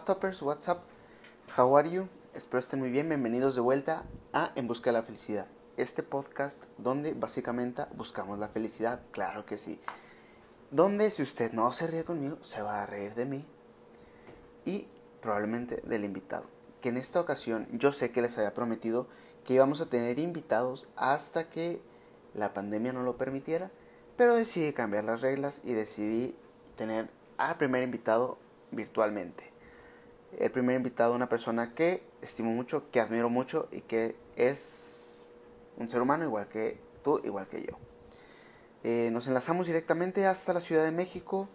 Toppers, WhatsApp, how are you? Espero estén muy bien, bienvenidos de vuelta a En Busca de la Felicidad. Este podcast donde básicamente buscamos la felicidad, claro que sí. Donde si usted no se ríe conmigo, se va a reír de mí y probablemente del invitado. Que en esta ocasión yo sé que les había prometido que íbamos a tener invitados hasta que la pandemia no lo permitiera, pero decidí cambiar las reglas y decidí tener al primer invitado virtualmente. El primer invitado, una persona que estimo mucho, que admiro mucho y que es un ser humano igual que tú, igual que yo. Eh, nos enlazamos directamente hasta la Ciudad de México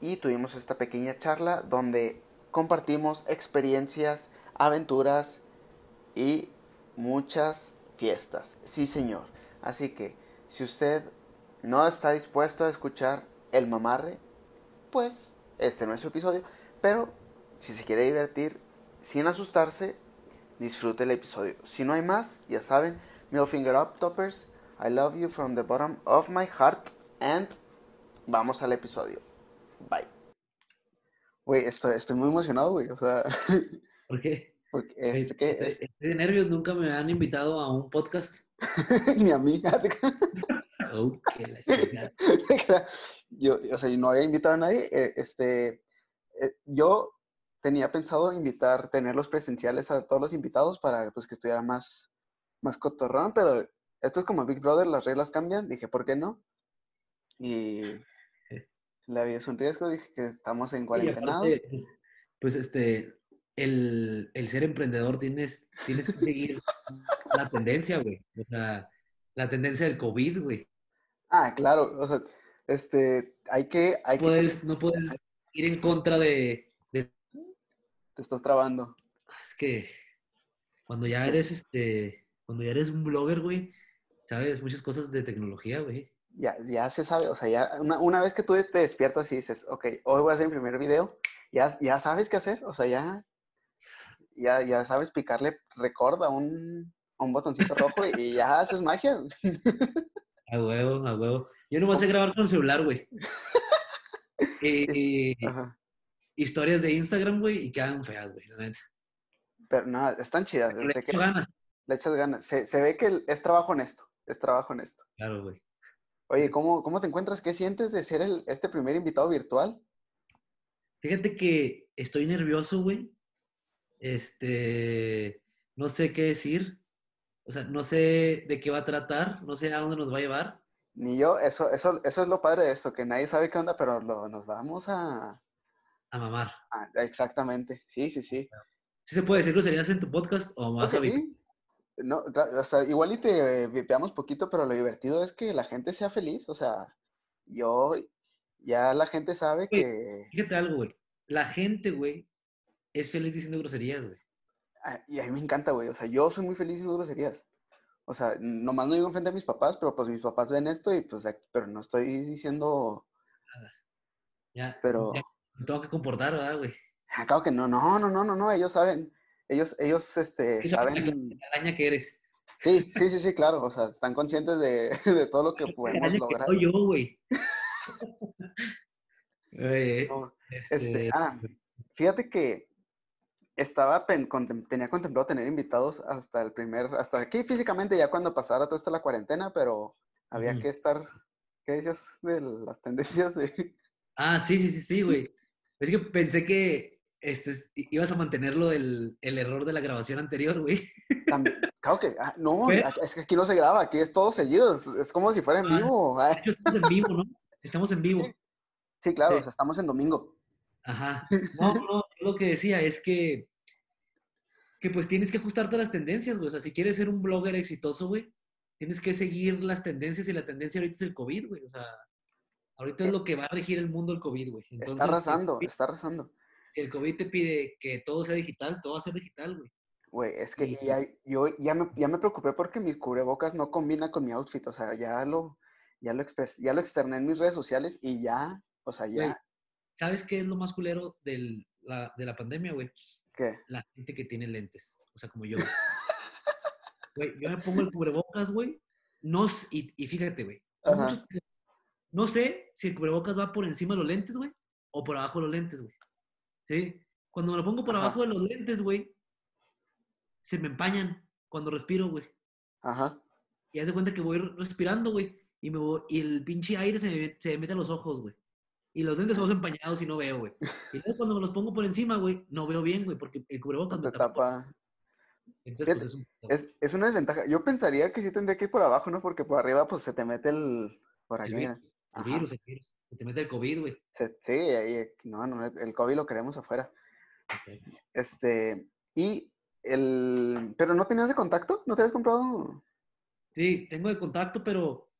y tuvimos esta pequeña charla donde compartimos experiencias, aventuras y muchas fiestas. Sí, señor. Así que si usted no está dispuesto a escuchar el mamarre, pues este no es su episodio. Pero si se quiere divertir sin asustarse, disfrute el episodio. Si no hay más, ya saben, middle finger up, toppers. I love you from the bottom of my heart. And vamos al episodio. Bye. Güey, estoy, estoy muy emocionado, güey. O sea. ¿Por qué? Porque este, ¿qué? Estoy, estoy de nervios, nunca me han invitado a un podcast. Ni a mí. Oh, qué la chingada. yo, o sea, yo no había invitado a nadie. eh, Este, eh, yo tenía pensado invitar, tenerlos presenciales a todos los invitados para pues, que estuviera más, más cotorrón, pero esto es como Big Brother, las reglas cambian. Dije, ¿por qué no? Y la vida es un riesgo. Dije que estamos en cuarentena. pues este, el, el ser emprendedor tienes, tienes que seguir la tendencia, güey. O sea, la tendencia del COVID, güey. Ah, claro. O sea, este, hay que, hay No que, puedes, no puedes ir en contra de- te estás trabando. Es que cuando ya eres, este, cuando ya eres un blogger, güey, sabes muchas cosas de tecnología, güey. Ya, ya se sabe, o sea, ya una, una vez que tú te despiertas y dices, ok, hoy voy a hacer mi primer video, ya, ya sabes qué hacer, o sea, ya, ya, ya sabes picarle record a un, a un botoncito rojo y, ya haces magia. A huevo, a huevo. Yo no voy a grabar con el celular, güey. Y Ajá. Historias de Instagram, güey, y quedan feas, güey, la neta. Pero nada, están chidas, Le echo ganas. le echas ganas. Se, se ve que es trabajo honesto, es trabajo honesto. Claro, güey. Oye, ¿cómo, cómo te encuentras? ¿Qué sientes de ser el, este primer invitado virtual? Fíjate que estoy nervioso, güey. Este, no sé qué decir. O sea, no sé de qué va a tratar, no sé a dónde nos va a llevar. Ni yo, eso, eso, eso es lo padre de esto, que nadie sabe qué onda, pero lo- nos vamos a, A mamar. a- Exactamente, sí, sí, sí. ¿Sí se puede decir groserías en tu podcast o más vi- sí. No, o sea, igual y te vipeamos poquito, pero lo divertido es que la gente sea feliz. O sea, yo, ya la gente sabe Güey. que... Fíjate algo, güey. La gente, güey, es feliz diciendo groserías, güey. ah, Y a mí me encanta, güey. O sea, yo soy muy feliz diciendo groserías. O sea, nomás no digo enfrente a mis papás, pero pues mis papás ven esto y pues, pero no estoy diciendo, Ya, pero... ya me tengo que comportar, ¿verdad, güey? Ah, Claro que no, no, no, no, no, no, ellos saben, ellos, ellos, este, saben... La araña que eres. Sí, sí, sí, sí, claro. O sea, están conscientes de, de todo lo que podemos araña que lograr. soy yo, güey. No, este, Este, ah, fíjate que estaba pen- contem- tenía contemplado tener invitados hasta el primer, hasta aquí físicamente ya cuando pasara todo esto la cuarentena, pero había Ujú. que estar, ¿qué dices de las tendencias de? Ah, sí, sí, sí, sí, güey. Es que pensé que este, ibas a mantenerlo el, el error de la grabación anterior, güey. También, claro que, ah, no, es que aquí no se graba, aquí es todo seguido, es, es como si fuera en Ah. vivo. ah. Estamos en vivo, ¿no? Estamos en vivo. Sí. Sí, claro, Sí. o sea, estamos en domingo. Ajá. No, no, lo que decía es que, que pues tienes que ajustarte a las tendencias, güey. O sea, si quieres ser un blogger exitoso, güey, tienes que seguir las tendencias y la tendencia ahorita es el COVID, güey. O sea, ahorita es lo que va a regir el mundo el COVID, güey. Está arrasando, COVID- está arrasando. Si el COVID te pide que todo sea digital, todo va a ser digital, güey. Güey, es que ya, yo ya me, ya me preocupé porque mi cubrebocas no combina con mi outfit. O sea, ya lo, ya lo expres, ya lo externé en mis redes sociales y ya, o sea, ya, ¿Sabes qué es lo más culero del- la- de la pandemia, güey? ¿qué? La gente que tiene lentes. O sea, como yo. Güey, yo me pongo el cubrebocas, güey. No, y fíjate, güey. son Ajá. muchos- no sé si el cubrebocas va por encima de los lentes, güey, o por abajo de los lentes, güey. ¿Sí? Cuando me lo pongo por Ajá. abajo de los lentes, güey, se me empañan cuando respiro, güey. Ajá. Y haz de cuenta que voy respirando, güey. Y, me voy- y el pinche aire se me, se me mete a los ojos, güey. Y los lentes se van empañados y no veo, güey. Y luego cuando me los pongo por encima, güey, no veo bien, güey, porque el cubrebocas me Te tapa. Entonces, Fíjate, pues es un... Es, es una desventaja. Yo pensaría que sí tendría que ir por abajo, ¿no? Porque por arriba, pues se te mete el. Por aquí. mira. El virus, el virus. Se te mete el COVID, güey. Sí, ahí, no, no, el COVID lo queremos afuera. Este. Y el. Pero no tenías de contacto, ¿no te habías comprado? Sí, tengo de contacto, pero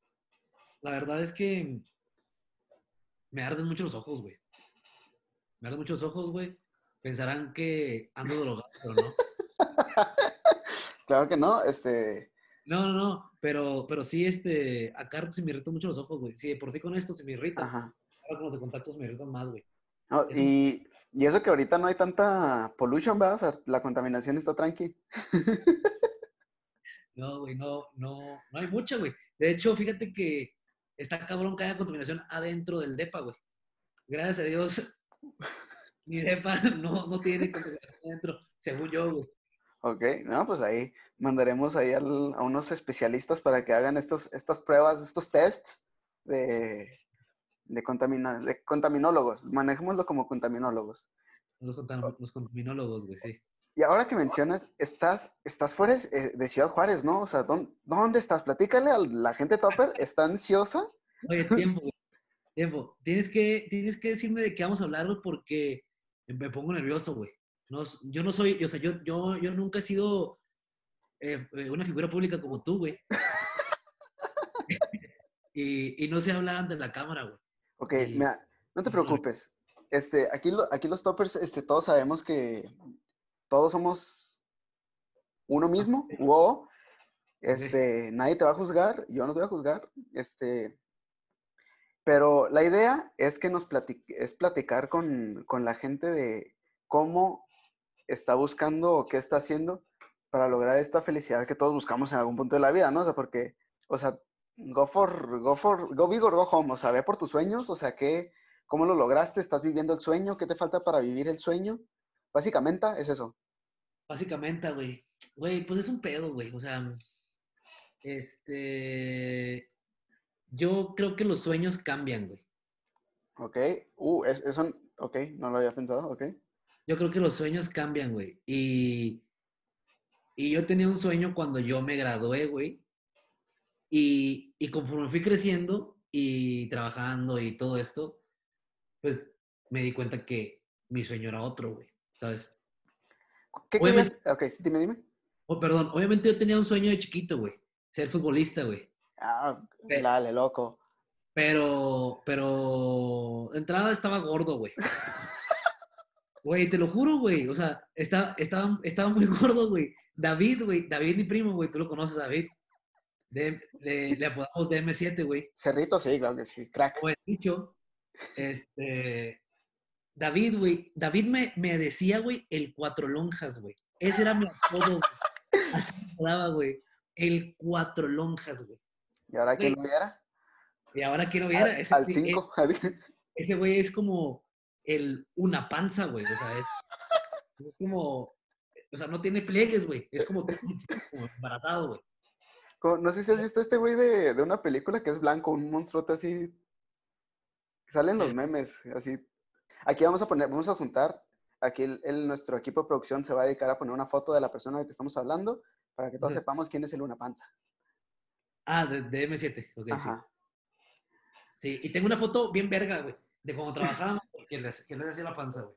la verdad es que me arden mucho los ojos, güey. Me arden mucho los ojos, güey. Pensarán que ando drogado, pero no. Claro que no, este. No, no, no. Pero, pero sí, este, acá se me irritan mucho los ojos, güey. Sí, de por sí con esto se me irrita. Ajá. Ahora con los de contacto se me irritan más, güey. No, y, y eso que ahorita no hay tanta pollution, ¿verdad? O sea, la contaminación está tranqui. No, güey, no, no, no hay mucha, güey. De hecho, fíjate que está cabrón que haya contaminación adentro del DEPA, güey. Gracias a Dios, mi DEPA no, no tiene contaminación adentro, según yo, güey. Ok, no, pues ahí mandaremos ahí al- a unos especialistas para que hagan estos, estas pruebas, estos tests de, de, contamina- de contaminólogos. Manejémoslo como contaminólogos. Los, contam- los contaminólogos, güey, sí. Y ahora que mencionas, estás, estás fuera eh, de Ciudad Juárez, ¿no? O sea, ¿dónde, ¿dónde estás? Platícale a la gente topper, ¿está ansiosa? Oye, tiempo, güey. Tiempo. Tienes que, tienes que decirme de qué vamos a hablar, güey, porque me pongo nervioso, güey. No, yo no soy, o sea, yo, yo, yo nunca he sido eh, eh, una figura pública como tú, güey. y, y no sé hablar ante la cámara, güey. Ok, Y- mira, no te preocupes. Este, aquí, lo- aquí los toppers, este, todos sabemos que todos somos uno mismo, o este, nadie te va a juzgar, yo no te voy a juzgar, este, pero la idea es que nos plati- es platicar con, con la gente de cómo está buscando o qué está haciendo para lograr esta felicidad que todos buscamos en algún punto de la vida, ¿no? O sea, porque, o sea, go for, go for, go big or go home, o sea, ve por tus sueños, o sea, ¿qué, ¿cómo lo lograste? ¿Estás viviendo el sueño? ¿Qué te falta para vivir el sueño? Básicamente es eso. Básicamente, güey. Güey, pues es un pedo, güey. O sea, este. Yo creo que los sueños cambian, güey. ¿Ok? Uh, es- eso, ok, no lo había pensado, ok. Yo creo que los sueños cambian, güey. Y, y yo tenía un sueño cuando yo me gradué, güey. Y, y conforme fui creciendo y trabajando y todo esto, pues me di cuenta que mi sueño era otro, güey. ¿Sabes? ¿Qué Obviamente-? Ok, dime, dime. Oh, perdón, obviamente yo tenía un sueño de chiquito, güey. Ser futbolista, güey. Ah, Ve- dale, loco. Pero, pero, de entrada estaba gordo, güey. Güey, te lo juro, güey. O sea, está, estaba, estaba muy gordo, güey. David, güey. David, mi primo, güey. Tú lo conoces, David. De- le, le apodamos DM7, güey. Cerrito, sí, claro que sí. Crack. O el dicho. Este. David, güey. David me, me decía, güey, el cuatro lonjas, güey. Ese era mi apodo, güey. Así me apodaba, güey. El cuatro lonjas, güey. ¿Y ahora quién lo viera? Y ahora quiero ver. Al- ese Al güey- 5. ese güey es como el una panza, güey. O sea, es, es como, o sea, no tiene pliegues, güey. Es como, como embarazado, güey. No sé si has visto este güey de, de una película que es blanco, un monstruote así. Salen los Eh. memes, así. Aquí vamos a poner, vamos a juntar. Aquí el, el- nuestro equipo de producción se va a dedicar a poner una foto de la persona de la que estamos hablando para que todos sepamos quién es el una panza. Ah, de, de M7, ok, sí. Ajá. Sí, y tengo una foto bien verga, güey, de cuando trabajábamos, que les, que les hacía la panza, güey.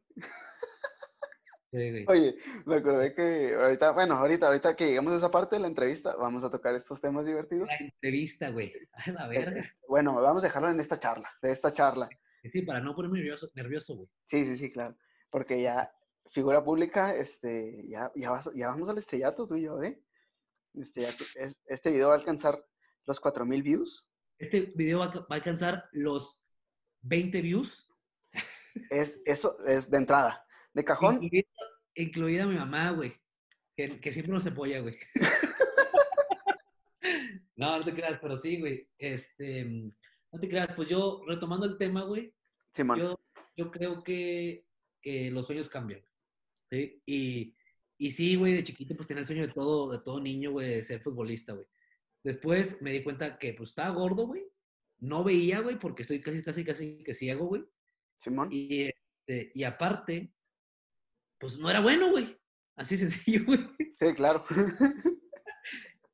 Sí. Oye, me acordé que ahorita, bueno, ahorita, ahorita que llegamos a esa parte de la entrevista, vamos a tocar estos temas divertidos. La entrevista, güey. A la verga. Bueno, vamos a dejarlo en esta charla, de esta charla. Sí, para no ponerme nervioso, nervioso, güey. Sí, sí, sí, claro. Porque ya, figura pública, este, ya, ya, vas- ya vamos al estrellato tú y yo, ¿eh? Este, este video va a alcanzar los 4000 views. Este video va a, va a alcanzar los 20 views. Es, eso es de entrada. De cajón, Incluida, incluida mi mamá, güey. Que, que siempre nos apoya, güey. no, no te creas, pero sí, güey. Este, no te creas, pues yo, retomando el tema, güey, Simón. yo, yo creo que, que los sueños cambian. ¿sí? Y, y sí, güey, de chiquito pues tenía el sueño de todo, de todo niño, güey, de ser futbolista, güey. Después me di cuenta que pues estaba gordo, güey. No veía, güey, porque estoy casi, casi, casi que ciego, güey. Simón. Y, este, y aparte, pues no era bueno, güey. Así sencillo, güey. Sí, claro.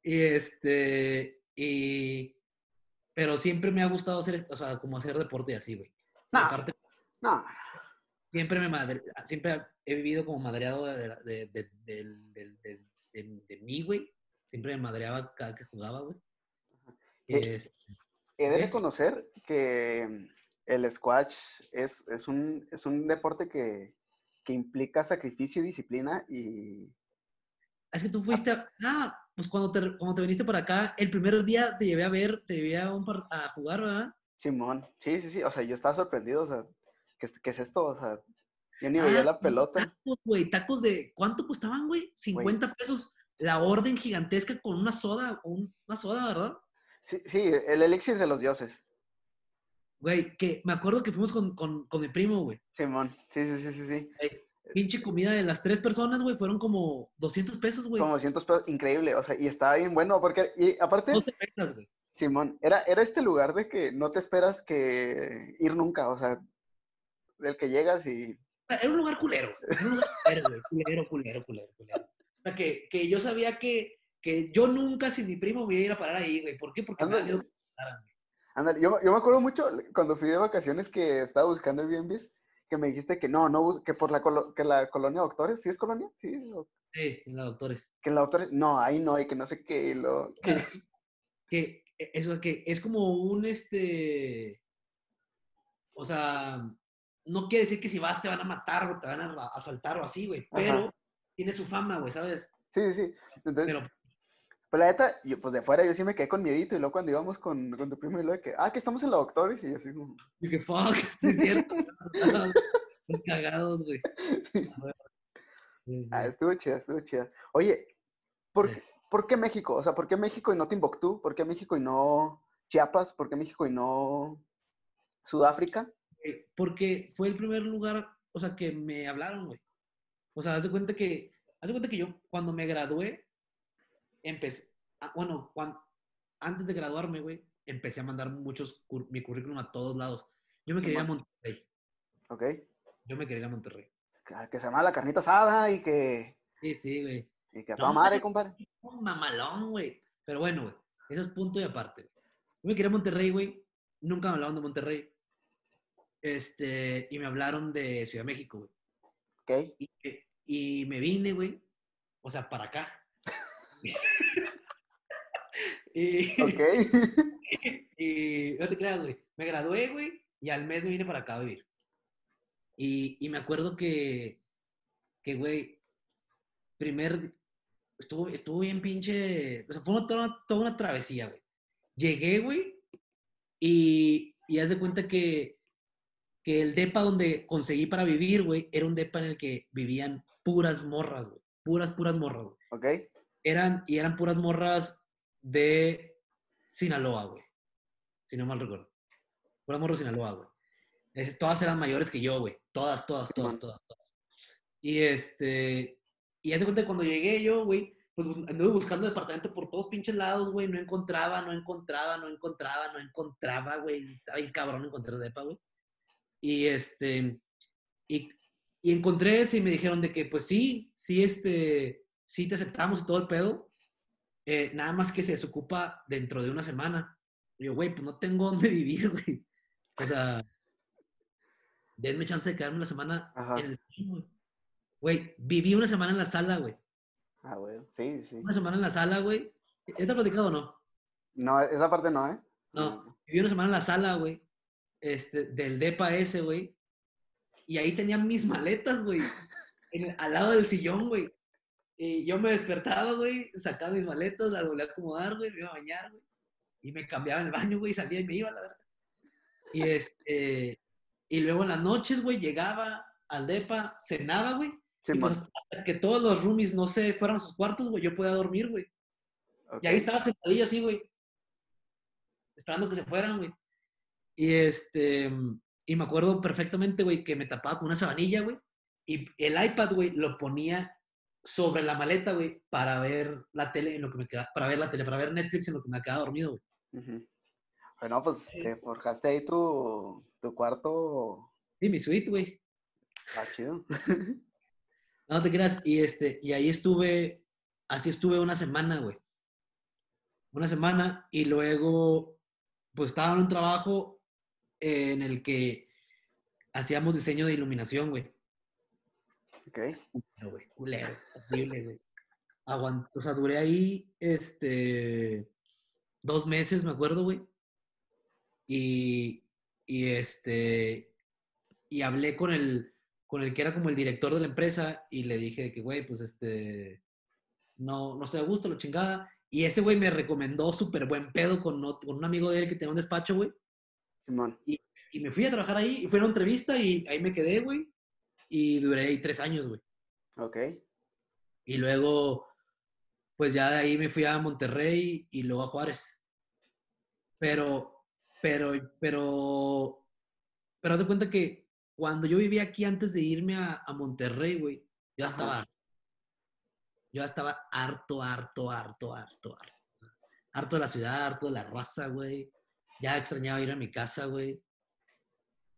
Y este, y, pero siempre me ha gustado hacer, o sea, como hacer deporte y así, güey. No. Aparte, No, siempre me madre, siempre he vivido como madreado de, de, de, de- de mí, güey. Siempre me madreaba cada que jugaba, güey. Eh, Es- he de ¿Qué? reconocer que el squash es, es, un, es un deporte que, que implica sacrificio y disciplina y... Es que tú fuiste a... Ah, pues cuando te, cuando te viniste para acá, el primer día te llevé a ver, te llevé a, un par- a jugar, ¿verdad? Simón, sí, sí, sí, o sea, yo estaba sorprendido, o sea, ¿qué, qué es esto? O sea, yo ni Ah, veía la sí, pelota. Tacos, güey, tacos de... ¿Cuánto costaban, güey? 50 pesos la orden gigantesca con una soda, un- una soda, ¿verdad? Sí, sí, el elixir de los dioses. Güey, que me acuerdo que fuimos con, con, con mi primo, güey. Simón, sí, sí, sí, sí, sí. Güey, Pinche comida de las tres personas, güey, fueron como 200 pesos, güey. Como 200 pesos, increíble, o sea, y estaba bien bueno, porque, y aparte, No te metas, güey. Simón, era, era este lugar de que no te esperas que ir nunca, o sea, del que llegas y... Era un lugar culero. Era un lugar culero, güey. Culero, culero, culero, culero. O sea, que, que yo sabía que, que yo nunca sin mi primo iba a ir a parar ahí, güey. ¿Por qué? Porque que me. Ándale, yo, yo me acuerdo mucho cuando fui de vacaciones que estaba buscando Airbnbs, que me dijiste que no, no, que por la, colo- que la colonia Doctores, ¿sí es colonia? Sí, Sí, en la doctores. que en la Doctores, no, ahí no, y que no sé qué, y lo, que, Que e, eso que es como un este. O sea, no quiere decir que si vas te van a matar o te van a asaltar o así, güey. Pero Ajá. tiene su fama, güey, ¿sabes? sí, sí, sí. Entonces, Pero pues la neta, yo, pues de fuera yo sí me quedé con miedito, y luego cuando íbamos con, con tu primo, y luego de que, ah, que estamos en la Doctores, y yo así como, Y que fuck, sí es cierto. Los cagados, güey. Sí, sí. ah, estuvo chida, estuvo chida. Oye, ¿por, ¿por qué México? O sea, ¿por qué México y no Timbuktu? ¿Por qué México y no Chiapas? ¿Por qué México y no Sudáfrica? Eh, Porque fue el primer lugar, o sea, que me hablaron, güey. O sea, haz de cuenta que, haz de cuenta que yo cuando me gradué, empecé, ah, bueno, cuan- antes de graduarme, güey, empecé a mandar muchos, cur- mi currículum a todos lados. Yo me quería ir a. Monterrey. ¿Ok? Yo me quería ir a Monterrey. Que, que se llama la carnita asada y que, Sí, sí, güey. y que a No, toda madre, compadre. Un mamalón, güey. Pero bueno, güey. Eso es punto y aparte. Yo me quería a Monterrey, güey. Nunca me hablaron de Monterrey. Este, y me hablaron de Ciudad de México, güey. ¿Ok? Y, y me vine, güey. O sea, para acá. y, ¿Ok? y no te creas, güey. Me gradué, güey, y al mes me vine para acá a vivir. Y, y me acuerdo que, que, güey, primer, estuvo, estuvo bien pinche, o sea, fue una- toda, una, toda una travesía, güey. Llegué, güey, y, y haz de cuenta que, que el depa donde conseguí para vivir, güey, era un depa en el que vivían puras morras, güey. Puras, puras morras, güey ¿Ok? Eran, y eran puras morras de Sinaloa, güey. Si no mal recuerdo. Puras morras de Sinaloa, güey. Es- todas eran mayores que yo, güey. Todas, todas, todas, todas, todas. Y este, y hace cuenta que cuando llegué yo, güey, pues bus- anduve buscando departamento por todos pinches lados, güey. No encontraba, no encontraba, no encontraba, no encontraba, güey. Estaba bien cabrón encontrar depa, güey. Y este, y, y encontré ese y me dijeron de que, pues sí, sí, este, sí te aceptamos y todo el pedo. eh, nada más que se desocupa dentro de una semana. Y yo, güey, pues no tengo dónde vivir, güey. O sea, denme chance de quedarme una semana Ajá. en el güey. Güey, viví una semana en la sala, güey. Ah, güey. Sí, sí. Una semana en la sala, güey. ¿Ya te he platicado o no? No, esa parte no, ¿eh? No, viví una semana en la sala, güey. Este, del DEPA ese, güey. Y ahí tenía mis maletas, güey. al lado del sillón, güey. Y yo me despertaba, güey, sacaba mis maletas, las volvía a acomodar, güey, me iba a bañar, güey. Y me cambiaba en el baño, güey, salía y me iba, la verdad. Y este, y luego en las noches, güey, llegaba al DEPA, cenaba, güey. y Simón. pues hasta que todos los roomies no se fueran a sus cuartos, güey, yo podía dormir, güey. Y ahí estaba sentadillo así, güey. Esperando que se fueran, güey. Y este. Y me acuerdo perfectamente, güey, que me tapaba con una sabanilla, güey. Y el iPad, güey, lo ponía sobre la maleta, güey, para ver la tele en lo que me quedaba, para ver la tele, para ver Netflix en lo que me quedaba dormido, güey. Bueno, pues te forjaste ahí tu, tu cuarto. Sí, mi suite, güey. Ah, chido. No te creas. Y, este, y ahí estuve, así estuve una semana, güey. Una semana y luego, pues estaba en un trabajo en el que hacíamos diseño de iluminación, güey. Ok. Culero, güey, culero, horrible, güey. O sea, duré ahí, este, dos meses, me acuerdo, güey. Y, y este, y hablé con el, con el que era como el director de la empresa y le dije que, güey, pues este, no, no estoy a gusto, lo chingada. Y este güey me recomendó súper buen pedo con, con un amigo de él que tenía un despacho, güey. Simón. Y me fui a trabajar ahí, y fue a una entrevista y ahí me quedé, güey. Y duré ahí tres años, güey. Ok. Y luego, pues ya de ahí me fui a Monterrey y luego a Juárez. Pero, pero, pero, pero haz de cuenta que cuando yo vivía aquí antes de irme a, a Monterrey, güey, yo Ajá. estaba, yo estaba harto, harto, harto, harto, harto. Harto de la ciudad, harto de la raza, güey. Ya extrañaba ir a mi casa, güey.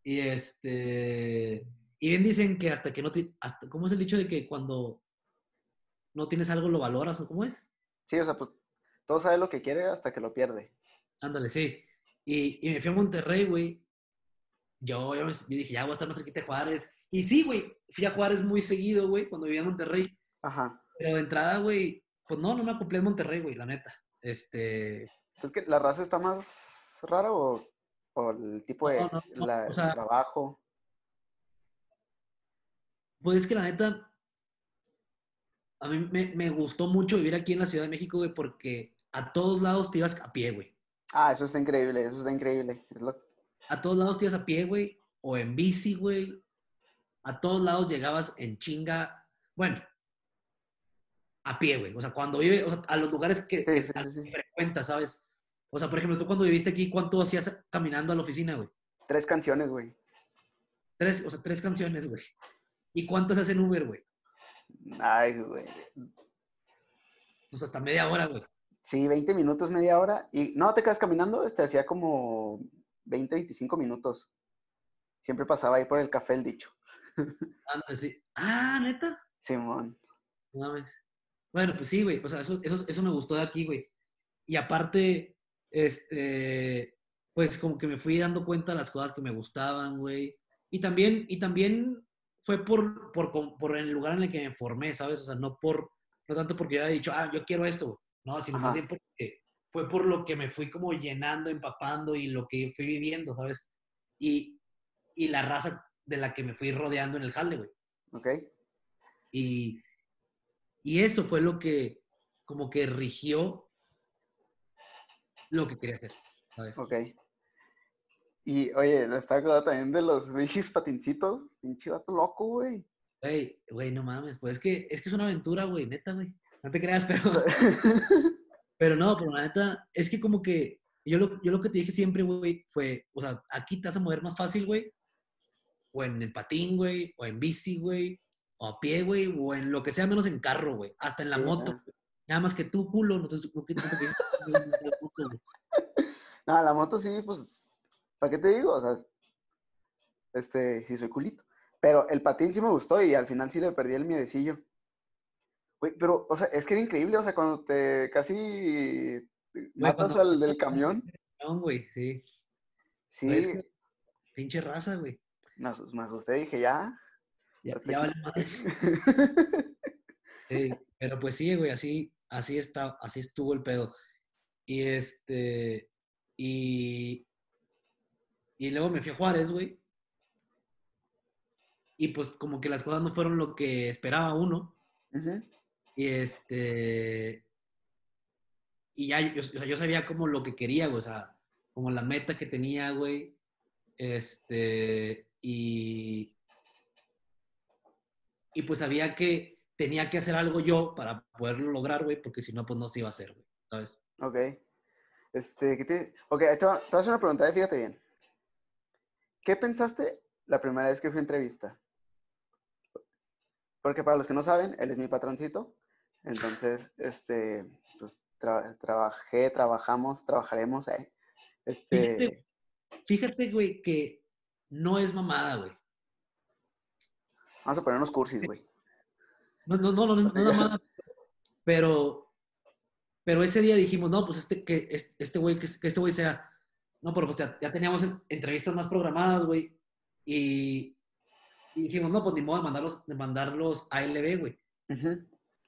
Y este, y bien dicen que hasta que no te, hasta, ¿cómo es el dicho de que cuando no tienes algo lo valoras o cómo es? Sí, o sea, pues todo sabe lo que quiere hasta que lo pierde. Ándale, sí. Y, y me fui a Monterrey, güey. Yo, yo, me- dije, ya voy a estar más cerquita de Juárez. Y sí, güey, fui a Juárez muy seguido, güey, cuando vivía en Monterrey. Ajá. Pero de entrada, güey, pues no, no me acoplé en Monterrey, güey, la neta. Este, ¿Es que la raza está más rara o, o el tipo de No, no, no, la- o el sea- trabajo? Pues es que la neta, a mí me, me gustó mucho vivir aquí en la Ciudad de México, güey, porque a todos lados te ibas a pie, güey. Ah, eso está increíble, eso está increíble. Es lo... A todos lados te ibas a pie, güey, o en bici, güey. A todos lados llegabas en chinga, bueno, a pie, güey. O sea, cuando vive, o sea, a los lugares que, sí, sí. que frecuentas, ¿sabes? O sea, por ejemplo, tú cuando viviste aquí, ¿cuánto hacías caminando a la oficina, güey? Tres canciones, güey. Tres, o sea, tres canciones, güey. ¿Y cuántas hacen Uber, güey? Ay, güey. Pues hasta media hora, güey. Sí, 20 minutos, media hora. Y no, te quedas caminando, este hacía como 20, 25 minutos. Siempre pasaba ahí por el café el dicho. Sí. Ah, neta. Simón. No mames. Bueno, pues sí, güey. O sea, eso, eso, eso me gustó de aquí, güey. Y aparte, este, pues como que me fui dando cuenta de las cosas que me gustaban, güey. Y también, y también fue por, por, por el lugar en el que me formé, ¿sabes? O sea, no por, no tanto porque yo haya dicho, ah, yo quiero esto. No, sino Ajá. más bien porque fue por lo que me fui como llenando, empapando y lo que fui viviendo, ¿sabes? Y, y la raza de la que me fui rodeando en el jale, güey. ¿Ok? Y, y eso fue lo que como que rigió lo que quería hacer. ¿sabes? Ok. Y oye, lo estaba acordando también de los bichis patincitos. Pinche vato loco, güey. Güey, güey, no mames, pues es que, es que es una aventura, güey, neta, güey. No te creas, pero, pero no, pero la neta, es que como que yo lo, yo lo que te dije siempre, güey, fue, o sea, aquí te vas a mover más fácil, güey, o en el patín, güey, o en bici, güey, o a pie, güey, o en lo que sea menos en carro, güey, hasta en la Sí, moto. güey. Nada más que tú, culo, no te. No, la moto sí, pues, ¿para qué te digo? O sea, este, sí soy culito. Pero el patín sí me gustó y al final sí le perdí el miedecillo. Güey, pero, o sea, es que era increíble, o sea, cuando te casi matas al del camión, No, güey, sí. sí, Es que, pinche raza, güey. me, me asusté, dije, ya. Ya, ya aquí". vale madre. Sí, pero pues sí, güey, así, así está, así estuvo el pedo. Y este, y, y luego me fui a Juárez, güey. Y pues como que las cosas no fueron lo que esperaba uno. Y este, y ya, yo, o sea, yo sabía como lo que quería, güey, o sea, como la meta que tenía, güey. Este, y, y pues sabía que tenía que hacer algo yo para poderlo lograr, güey, porque si no, pues no se iba a hacer, güey, ¿sabes? Ok. Este, ¿qué te... Ok, te voy a hacer una pregunta, eh, fíjate bien. ¿Qué pensaste la primera vez que fui a entrevista? Porque para los que no saben, él es mi patroncito. Entonces, este, pues tra- trabajé, trabajamos, trabajaremos, eh. Este, Fíjate, fíjate, güey, que no es mamada, güey. vamos a poner unos cursis, güey. No, no, no, no, no, no es mamada. Pero, pero ese día dijimos, no, pues este, que es- este güey, que, que este güey sea. No, pero pues ya, ya teníamos en- entrevistas más programadas, güey. Y, y dijimos, no, pues ni modo de mandarlos, de mandarlos a LB, güey.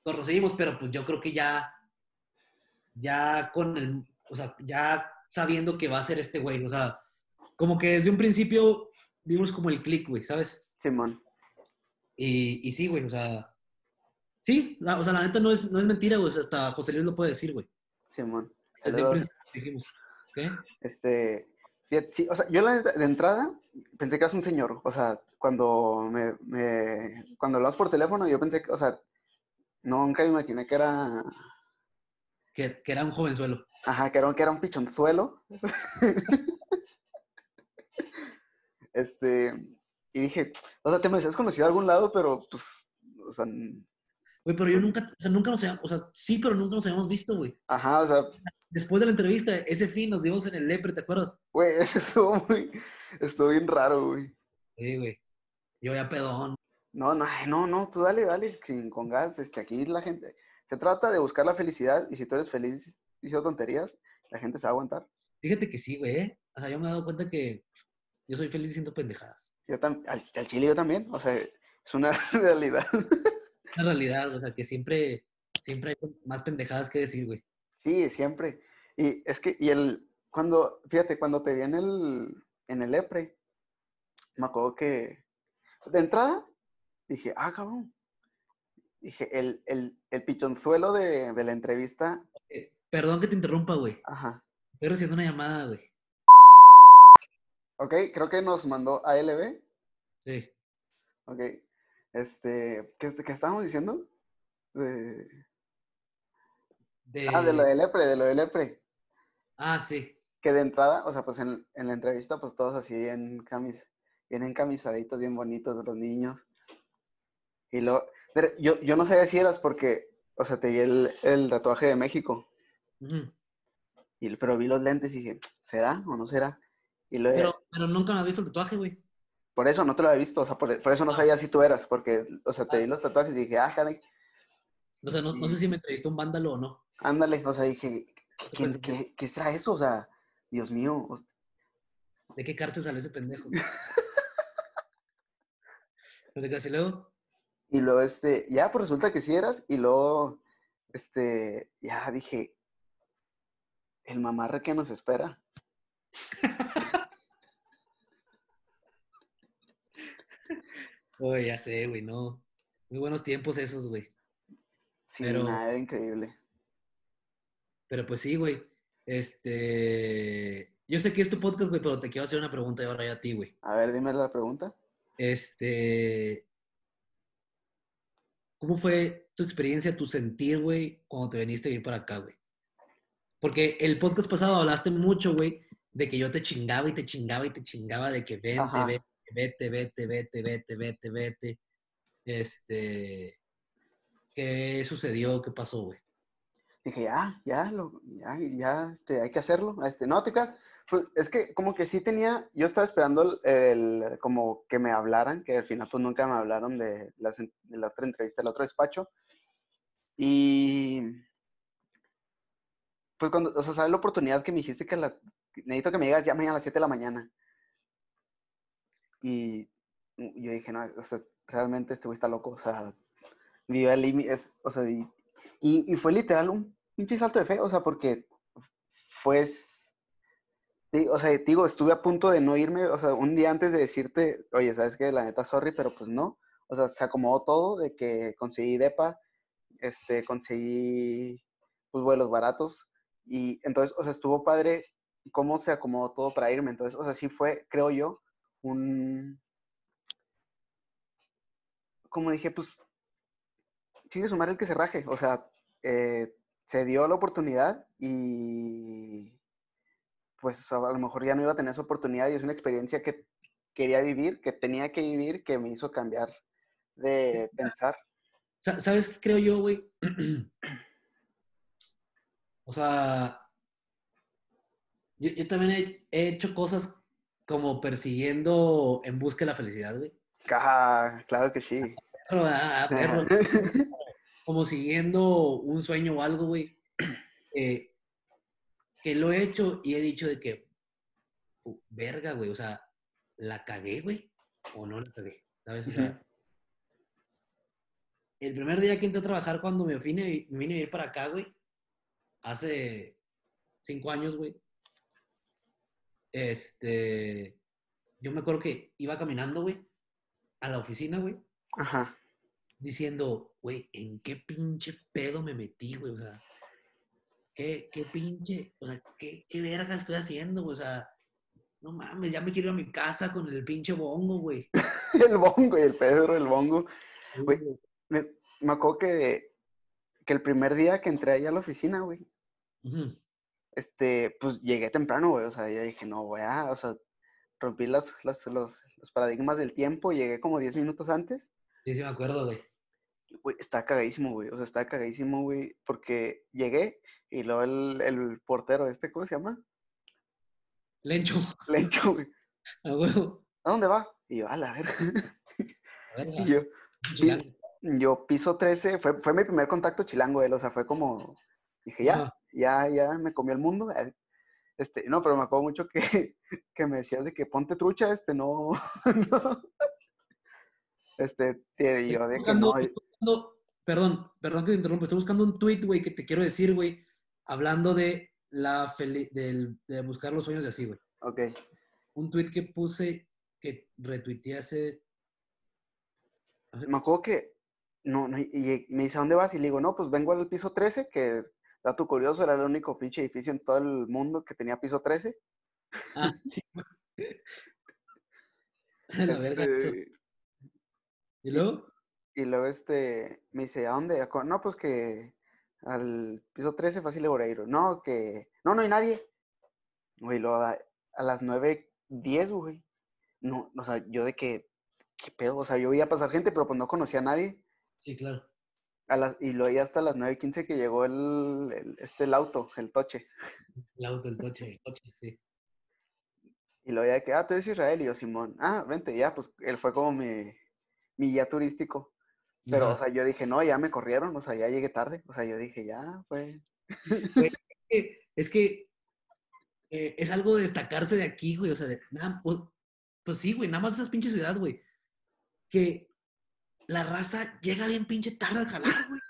Los recibimos, pero pues yo creo que ya, ya con el, o sea, ya sabiendo que va a ser este güey, o sea, como que desde un principio vimos como el click, güey, ¿sabes? Simón. Y, y sí, güey, o sea, sí, la- o sea, la neta no es, no es mentira, güey, hasta José Luis lo puede decir, güey. Simón. Desde principio dijimos, ¿qué? Este, sí, o sea, yo la de entrada pensé que eras un señor, o sea, cuando me, me cuando hablabas por teléfono, yo pensé que, o sea, nunca me imaginé que era, Que, que era un jovenzuelo. ajá, que era, que era un pichonzuelo. Este, y dije, o sea, te me decías conocido de algún lado, pero pues, o sea, Güey, pero yo nunca, o sea, nunca nos habíamos, o sea, sí, pero nunca nos habíamos visto, güey. ajá, o sea, Después de la entrevista, ese fin nos dimos en el Lepre, ¿te acuerdas? güey, eso estuvo muy, estuvo bien raro, güey. Sí, güey. Yo ya pedón. No, no, no, no, tú dale, dale, sin, con gas, este, aquí la gente, se trata de buscar la felicidad y si tú eres feliz diciendo tonterías, la gente se va a aguantar. Fíjate que sí, güey. ¿eh? O sea, yo me he dado cuenta que yo soy feliz diciendo pendejadas. Yo tam- al, al chile yo también, o sea, es una realidad. La realidad, o sea, que siempre, siempre hay más pendejadas que decir, güey. Sí, siempre. Y es que, y el, cuando, fíjate, cuando te vi en el, en el EPRE, me acuerdo que, de entrada, dije, ah, cabrón. Dije, el, el, el pichonzuelo de, de la entrevista, Eh, perdón que te interrumpa, güey. ajá. Estoy recibiendo una llamada, güey. Ok, creo que nos mandó ALB. Sí. Ok. Este, ¿qué, qué estábamos diciendo? De... De... Ah, de lo del EPRE, de lo del EPRE. Ah, sí. Que de entrada, o sea, pues en, en la entrevista, pues todos así bien camis, bien encamisaditos, bien bonitos los niños. Y luego, yo, yo no sabía si eras porque, o sea, te vi el, el tatuaje de México, Ujú. y, pero vi los lentes y dije, ¿será o no será? Y luego, Pero, pero nunca me has visto el tatuaje, güey. por eso no te lo había visto, o sea, por, por eso no sabía si tú eras, porque, o sea, te vi los tatuajes y dije, ah, caray, O sea, no, no sé si me entrevistó un vándalo o no. Ándale, o sea, dije, ¿qué, Yo quién- pensé que qué- qué será eso? O sea, Dios mío, o- ¿De qué cárcel salió ese pendejo? ¿No te creas? Y luego, Y luego, este, ya, pues resulta que sí eras, y luego, este, ya dije, el mamarre que nos espera. oh, ya sé, güey, no. Muy buenos tiempos esos, güey. Sí, Pero- nada, increíble. Pero pues sí, güey. Este. Yo sé que es tu podcast, güey, pero te quiero hacer una pregunta ahora ya a ti, güey. A ver, dime la pregunta. Este. ¿Cómo fue tu experiencia, tu sentir, güey, cuando te viniste a vivir para acá, güey? Porque el podcast pasado hablaste mucho, güey, de que yo te chingaba y te chingaba y te chingaba de que vente, Ajá. vete, vete, vete, vete, vete, vete, vete. Este. ¿Qué sucedió? ¿Qué pasó, güey? Dije, ya, ya, lo, ya, ya, este, hay que hacerlo. Este, no, te creas. Pues es que como que sí tenía, yo estaba esperando el, el- como que me hablaran, que al final pues nunca me hablaron de, las de la otra entrevista, del otro despacho. Y pues cuando, o sea, ¿sabes la oportunidad que me dijiste que las, necesito que me digas ya mañana a las 7 de la mañana? Y yo dije, no, o sea, realmente este güey está loco, o sea, vive al límite, o sea, y, y, fue literal un pinche salto de fe, o sea, porque fue, o sea, digo, estuve a punto de no irme, o sea, un día antes de decirte, oye, sabes que la neta, sorry, pero pues no, o sea, se acomodó todo de que conseguí DEPA, este, conseguí, pues, vuelos baratos, y entonces, o sea, estuvo padre cómo se acomodó todo para irme, entonces, o sea, sí fue, creo yo, un, como dije, pues, sigue sumar el que se raje. O sea, eh, se dio la oportunidad y pues a lo mejor ya no iba a tener esa oportunidad y es una experiencia que quería vivir, que tenía que vivir, que me hizo cambiar de pensar. Sa- ¿Sabes qué creo yo, güey? o sea, yo, yo también he, he hecho cosas como persiguiendo en busca de la felicidad, güey. Caja, claro que sí. Perro, ah, perro. como siguiendo un sueño o algo, güey. eh, que lo he hecho y he dicho de que, "Pu- verga, güey, o sea, la cagué, güey, o no la cagué, ¿sabes? O sea, el primer día que entré a trabajar cuando me vine, me vine a ir para acá, güey, hace cinco años, güey, este, yo me acuerdo que iba caminando, güey, a la oficina, güey, Ajá. Diciendo, güey, ¿en qué pinche pedo me metí, güey? O sea, ¿qué, qué pinche, o sea, qué, qué verga estoy haciendo, güey? O sea, no mames, ya me quiero ir a mi casa con el pinche bongo, güey. El bongo y el Pedro, el bongo. Güey, me, me acuerdo que, que el primer día que entré ahí a la oficina, güey, este, pues llegué temprano, güey. O sea, yo dije, no, güey, ah, o sea, rompí las, las- los, los paradigmas del tiempo, llegué como 10 minutos antes. Sí, sí me acuerdo, güey. Güey, estaba cagadísimo, güey. O sea, estaba cagadísimo, güey, porque llegué y luego el, el portero, este, ¿cómo se llama? Lencho, Lencho, güey. a huevo. ¿A dónde va? Y yo, a la verga. A ver, Y yo, chilango. yo piso 13, fue, fue mi primer contacto chilango, él, o sea, fue como, dije, ya, ya, ya me comió el mundo. eh, Este, no, pero me acuerdo mucho que, que me decías de que ponte trucha, este, no, no. Este, y yo de que no, buscando- perdón, perdón que te interrumpa, estoy buscando un tweet, güey, que te quiero decir, güey, hablando de la del- de buscar los sueños de así, güey. ok, Un tweet que puse, que retuiteé hace... me acuerdo que, no, no, y, y me dice, ¿a dónde vas? Y le digo, no, pues vengo al piso 13, que, dato curioso, era el único pinche edificio en todo el mundo que tenía piso 13. Ah, sí, güey. La verga. Este, ¿Y luego? Y luego este me dice, ¿a dónde? "A No, pues que al piso 13 fácil Oreiro. No, que no, no hay nadie. Güey, luego a, a las 9.10, güey. No, o sea, yo de que, ¿qué pedo? O sea, yo veía pasar gente, pero pues no conocía a nadie. Sí, claro. A las, y ya hasta las 9.15 que llegó el, el- este, el auto, el toche. El auto, el coche, el coche, sí. Y luego ya de que, ah, tú eres Israel. Y yo, Simón, ah, vente, ya, pues él fue como mi, mi guía turístico. Pero, o sea, yo dije, no, ya me corrieron, o sea, ya llegué tarde. O sea, yo dije, ya, fue. que- es que eh, es algo de destacarse de aquí, güey. O sea, de, nada- pues, pues sí, güey, nada más esas pinches ciudad, güey. Que la raza llega bien pinche tarde a jalar, güey.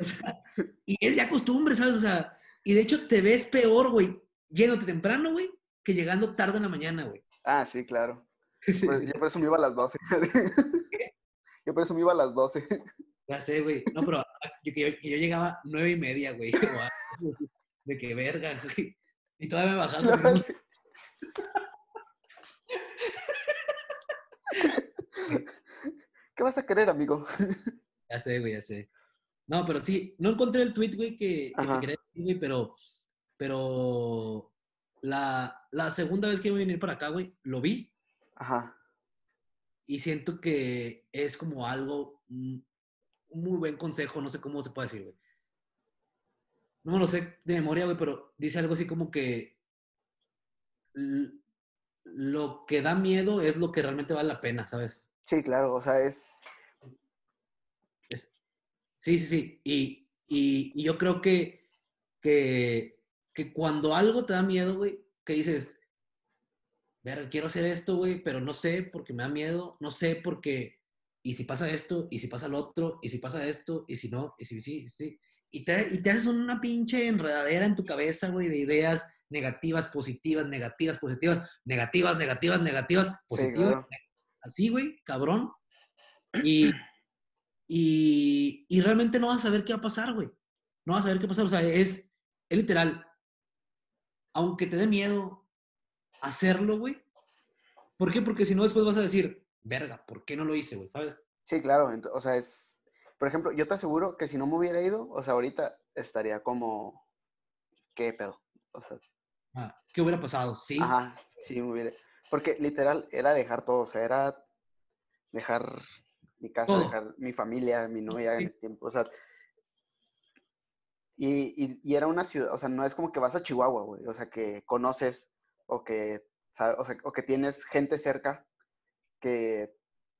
O sea, y es ya costumbre, ¿sabes? O sea, y de hecho te ves peor, güey, yéndote temprano, güey, que llegando tarde en la mañana, güey. Ah, sí, claro. Pues, yo por eso me iba a las 12. yo por eso me iba a las 12. Ya sé, güey. No, pero yo, que, yo, que yo llegaba nueve y media, güey. De que verga, güey. Y todavía me bajaba. unos- ¿Qué vas a querer, amigo? Ya sé, güey, ya sé. No, pero sí, no encontré el tweet, güey, que, que te quería decir, güey, pero, pero la, la segunda vez que iba a venir para acá, güey, lo vi Ajá. Y siento que es como algo, mm, un muy buen consejo, no sé cómo se puede decir, güey. No me lo sé de memoria, güey, pero dice algo así como que lo que da miedo es lo que realmente vale la pena, ¿sabes? Sí, claro, o sea, es. Es- sí, sí, sí. Y, y- y yo creo que, que, que cuando algo te da miedo, güey, que dices, ver, quiero hacer esto, güey, pero no sé porque me da miedo, no sé porque, y si pasa esto, y si pasa lo otro, y si pasa esto, y si no, y si sí, y sí. Y te, y te haces una pinche enredadera en tu cabeza, güey, de ideas negativas, positivas, negativas, positivas, negativas, negativas, negativas, Sí, positivas, claro. así, güey, cabrón. Y, y, y realmente no vas a saber qué va a pasar, güey. No vas a saber qué va a pasar. O sea, es, es literal. Aunque te dé miedo hacerlo, güey. ¿Por qué? Porque si no, después vas a decir, verga, ¿por qué no lo hice, güey? ¿Sabes? Sí, claro. o sea, es. Por ejemplo, yo te aseguro que si no me hubiera ido, o sea, ahorita estaría como. ¿Qué pedo? O sea, Ah, ¿Qué hubiera pasado? Sí. ajá, sí me hubiera. Porque literal era dejar todo, o sea, era dejar mi casa, Todo. dejar mi familia, mi novia en ese tiempo, o sea. Y, y- y era una ciudad, o sea, no es como que vas a Chihuahua, güey, o sea, que conoces o que, o sea, o que tienes gente cerca que,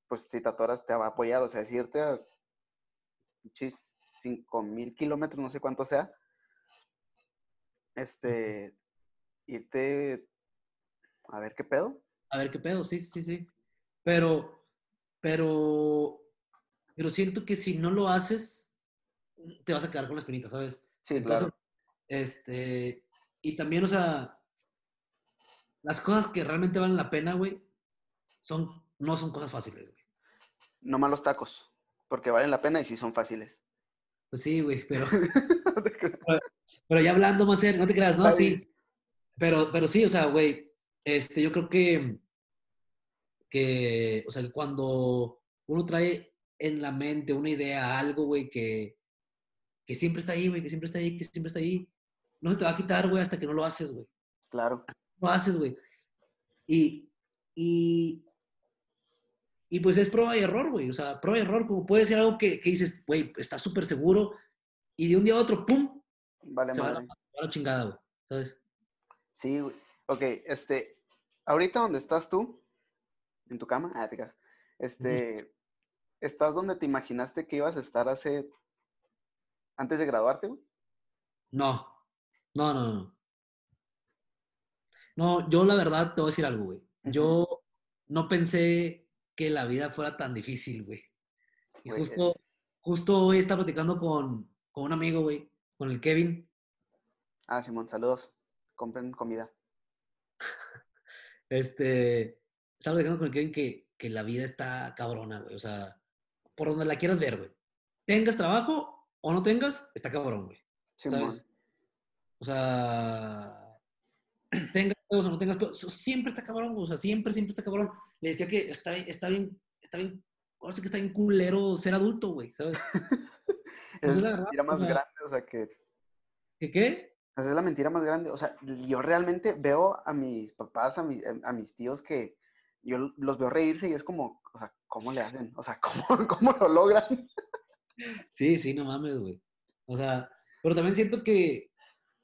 pues, si te atoras te va a apoyar, o sea, decirte a pinches cinco mil kilómetros, no sé cuánto sea, este, irte a ver qué pedo. A ver qué pedo, sí, sí, sí. Pero, pero, pero siento que si no lo haces, te vas a quedar con la espinita, ¿sabes? Sí, Entonces, claro. este, y también, o sea, las cosas que realmente valen la pena, güey, son, no son cosas fáciles, güey. No malos tacos, porque valen la pena y sí son fáciles. Pues sí, güey, pero, No pero ya hablando más serio, no te creas, no, Está sí. bien. Pero, pero sí, o sea, güey, este, yo creo que, que, o sea, que cuando uno trae en la mente una idea, algo, güey, que, que siempre está ahí, güey, que siempre está ahí, que siempre está ahí, no se te va a quitar, güey, hasta que no lo haces, güey. Claro. Lo haces, güey. Y, y, y pues es prueba y error, güey. O sea, prueba y error, como puede ser algo que, que dices, güey, está súper seguro, y de un día a otro, ¡pum! Vale, Se va, a la, madre. va la chingada, güey. ¿Sabes? Sí, güey. Ok, este, ahorita donde estás tú, en tu cama, ah, te creas. Este, ¿estás donde te imaginaste que ibas a estar hace, antes de graduarte, güey? No, no, no, no. No, yo la verdad te voy a decir algo, güey. Yo no pensé que la vida fuera tan difícil, güey. Y Güey, justo, es- justo hoy estaba platicando con, con un amigo, güey, con el Kevin. Ah, Simón, saludos. Compren comida. Este, estaba platicando con el Kevin que, que la vida está cabrona, güey. O sea, por donde la quieras ver, güey. Tengas trabajo o no tengas, está cabrón, güey. Simón. ¿Sabes? O sea, tengas pedos o no tengas pedos, siempre está cabrón. O sea, siempre, siempre está cabrón. Le decía que está, bien- está bien, está bien, ahora sí que está bien culero ser adulto, güey, ¿sabes? Es la mentira o más sea- grande, o sea, que ¿Qué qué? esa es la mentira más grande. O sea, yo realmente veo a mis papás, a, mi- a mis tíos que yo los veo reírse y es como, o sea, ¿cómo le hacen? O sea, ¿cómo, cómo lo logran? Sí, sí, no mames, güey. O sea, pero también siento que,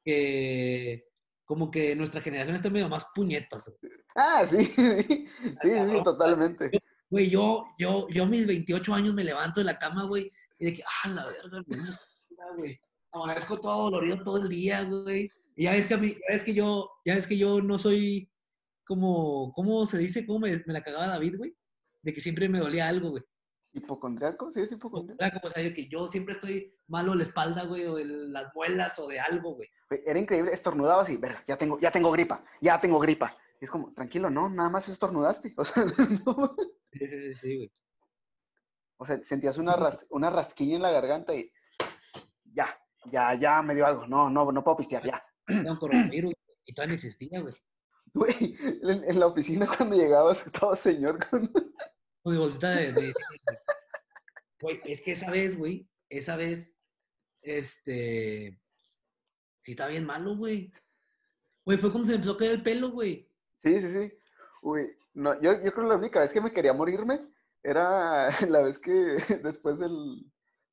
que como que nuestra generación está medio más puñetas. Ah, sí, sí, sí, sí, totalmente. Güey, yo, yo, yo a mis 28 años me levanto de la cama, güey, y de que, ah, la verga, güey. Amanezco todo dolorido todo el día, güey. Y ya ves que a mí, ya ves que yo, ya ves que yo no soy como, ¿cómo se dice? ¿Cómo me, me la cagaba David, güey? De que siempre me dolía algo, güey. ¿Hipocondriaco? Sí, es hipocondriaco. O sea, de que yo siempre estoy malo de la espalda, güey, o de las muelas, o de algo, güey. Era increíble, estornudabas y, verga, ya tengo, ya tengo gripa, ya tengo gripa. Y es como, tranquilo, no, nada más estornudaste. O sea, no. Sí, sí, sí, sí, güey. O sea, sentías una, ras- una rasquiña en la garganta y ya, ya, ya me dio algo. No, no, no puedo pistear, ya. Un coronavirus y todavía no existía, güey. Güey, en, en la oficina cuando llegabas, todo señor con... Mi bolsita de... de- Güey, es que esa vez, güey, esa vez, este... Sí está bien malo, güey. Güey, fue cuando se me empezó a caer el pelo, güey. Sí, sí, sí. Uy, no, yo, yo creo que la única vez que me quería morirme era la vez que después del,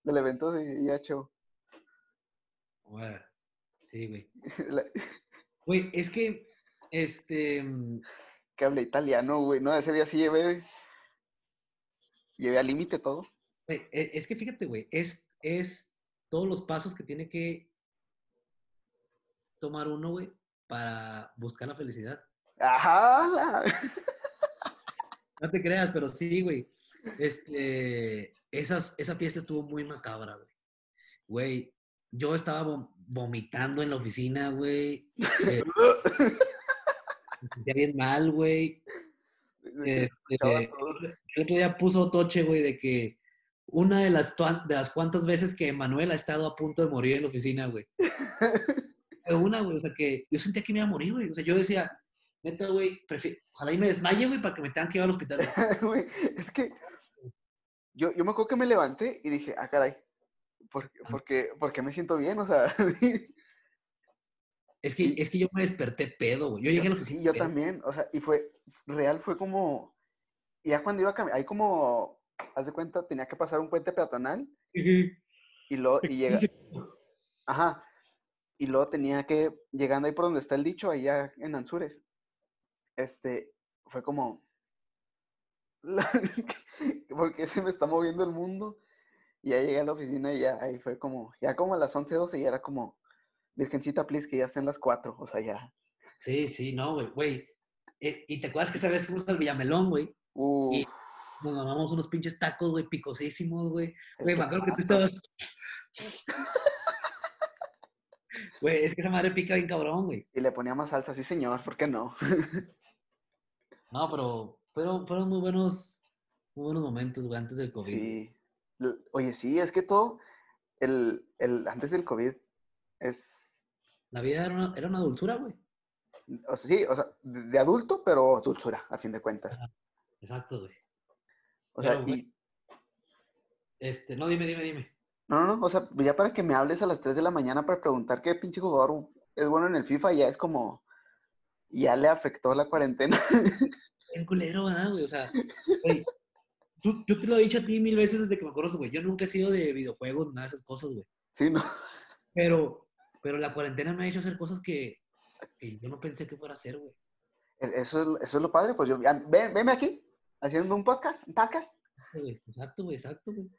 del evento de IHO. Güey, Sí, güey. La- Güey, es que, este... mm, que hablé italiano, güey. No, ese día sí llevé, llevé al límite todo. e- es que fíjate, güey, es, es todos los pasos que tiene que tomar uno, güey, para buscar la felicidad. Ajá. No te creas, pero sí, güey. Este, esas, esa fiesta estuvo muy macabra, güey. Güey, yo estaba vom- vomitando en la oficina, güey. eh, me sentía bien mal, güey. Este, el otro día puso Toche, güey, de que una de las, de las cuantas veces que Manuel ha estado a punto de morir en la oficina, güey. Una, güey, o sea, que yo sentía que me iba a morir, güey. O sea, yo decía, neta, güey, ojalá y me desmaye, güey, para que me tengan que llevar al hospital. güey". Güey, es que yo, yo me acuerdo que me levanté y dije, ah, caray, ¿por, por qué, por qué me siento bien? O sea, Es que, es que yo me desperté pedo, güey. Yo llegué a la oficina. sí, yo pedo. también. O sea, y fue, real fue como, ya cuando iba a caminar, hay como haz de cuenta, tenía que pasar un puente peatonal y luego y llega, ajá, y luego tenía que, llegando ahí por donde está el dicho, allá en Anzures, este, fue como, ¿por qué se me está moviendo el mundo? Y ya llegué a la oficina y ya ahí fue como, ya como a las 11, 12 ya era como, Virgencita, please, que ya sean las 4, o sea, ya. Sí, sí, no, güey, güey. Eh, y te acuerdas que esa vez fuimos al Villamelón, güey. Uf, Nos mamamos unos pinches tacos, güey, picosísimos, güey. Güey, me acuerdo que tú estabas. Güey, es que esa madre pica bien cabrón, güey. Y le ponía más salsa, sí señor, ¿por qué no? No, pero fueron, fueron muy buenos, muy buenos momentos, güey, antes del COVID. Sí. Oye, sí, es que todo, el, el, antes del COVID, es, La vida era una, era una dulzura, güey. o sea, sí, o sea, de, adulto, pero dulzura, a fin de cuentas. Exacto, güey. O sea, güey. y, Este, no, dime, dime, dime. no, no, no, o sea, ya para que me hables a las 3 de la mañana para preguntar qué pinche jugador es bueno en el FIFA, ya es como, ya le afectó la cuarentena. En culero, ¿verdad, güey? O sea, güey, tú- yo te lo he dicho a ti mil veces desde que me acuerdo, güey. Yo nunca he sido de videojuegos, nada de esas cosas, güey. Sí, ¿no? Pero, pero la cuarentena me ha hecho hacer cosas que, que yo no pensé que fuera a hacer, güey. Es- Eso es, eso es lo padre, pues yo, ya- ven, venme aquí, haciendo un podcast, un podcast. Exacto, güey, exacto, güey.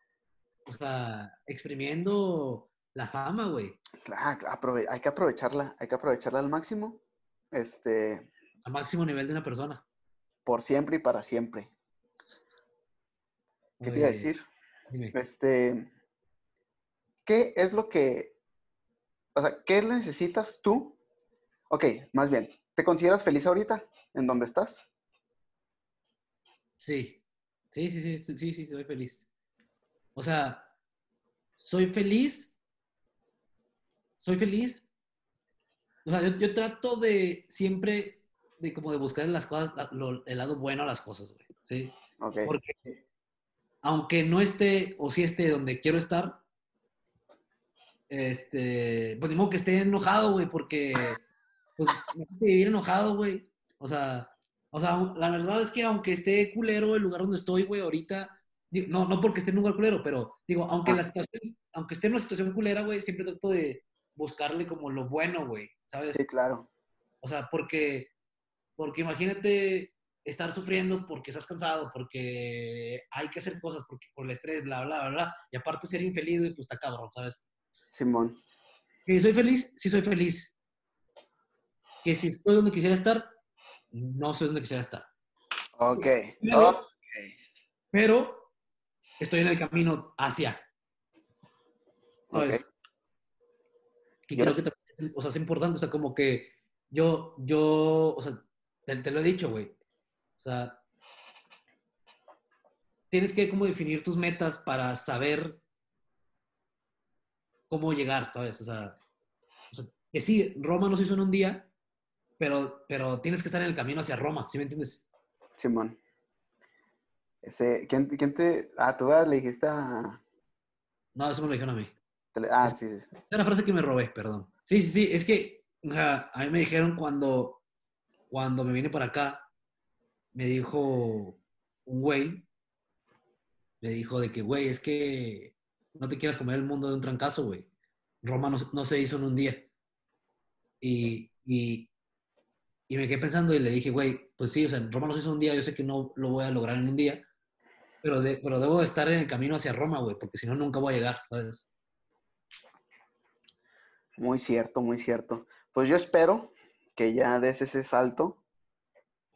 O sea, exprimiendo la fama, güey. Claro, aprove- hay que aprovecharla, hay que aprovecharla al máximo, este, Al máximo nivel de una persona. por siempre y para siempre. ¿Qué te iba a decir? Dime. Este, ¿qué es lo que, o sea, qué necesitas tú? Ok, más bien, ¿te consideras feliz ahorita en donde estás? Sí. Sí, sí, sí, sí, sí, soy feliz. O sea, soy feliz. Soy feliz. O sea, yo, yo trato de siempre, de como de buscar en las cosas, lo- el lado bueno a las cosas, güey. ¿sí? Ok, Porque aunque no esté o sí esté donde quiero estar, este, pues ni modo que esté enojado, güey, porque pues, vivir enojado, güey. O sea, o sea, la verdad es que aunque esté culero el lugar donde estoy, güey, ahorita, digo, no, no porque esté en un lugar culero, pero digo, aunque Ah. la situación, aunque esté en una situación culera, güey, siempre trato de buscarle como lo bueno, güey, ¿sabes? sí, claro. O sea, porque, porque imagínate estar sufriendo porque estás cansado, porque hay que hacer cosas, porque por el estrés, bla, bla, bla, bla. Y aparte ser infeliz, güey, pues está cabrón, ¿sabes? Simón, Que soy feliz, sí soy feliz. Que si estoy donde quisiera estar, no soy donde quisiera estar. ok. Pero- ok. Pero estoy en el camino hacia. ¿Sabes? Ok. Y creo que también, o sea, es importante, o sea, como que yo, yo, o sea, te, te lo he dicho, güey. O sea, tienes que como definir tus metas para saber cómo llegar, ¿sabes? O sea, o sea, que sí, Roma no se hizo en un día, pero, pero tienes que estar en el camino hacia Roma, ¿sí me entiendes? Simón. Ese, ¿quién, quién te, ah, tú le dijiste a, No, eso me lo dijeron a mí. ah, sí, sí, sí. Es una frase que me robé, perdón. Sí, sí, sí, es que o sea, a mí me dijeron cuando, cuando me vine para acá, me dijo un güey, me dijo de que, güey, es que no te quieras comer el mundo de un trancazo, güey. Roma no, no se hizo en un día. Y, y, y me quedé pensando y le dije, güey, pues sí, o sea, Roma no se hizo en un día, yo sé que no lo voy a lograr en un día, pero, de- pero debo de estar en el camino hacia Roma, güey, porque si no, nunca voy a llegar, ¿sabes? Muy cierto, muy cierto. Pues yo espero que ya des ese salto,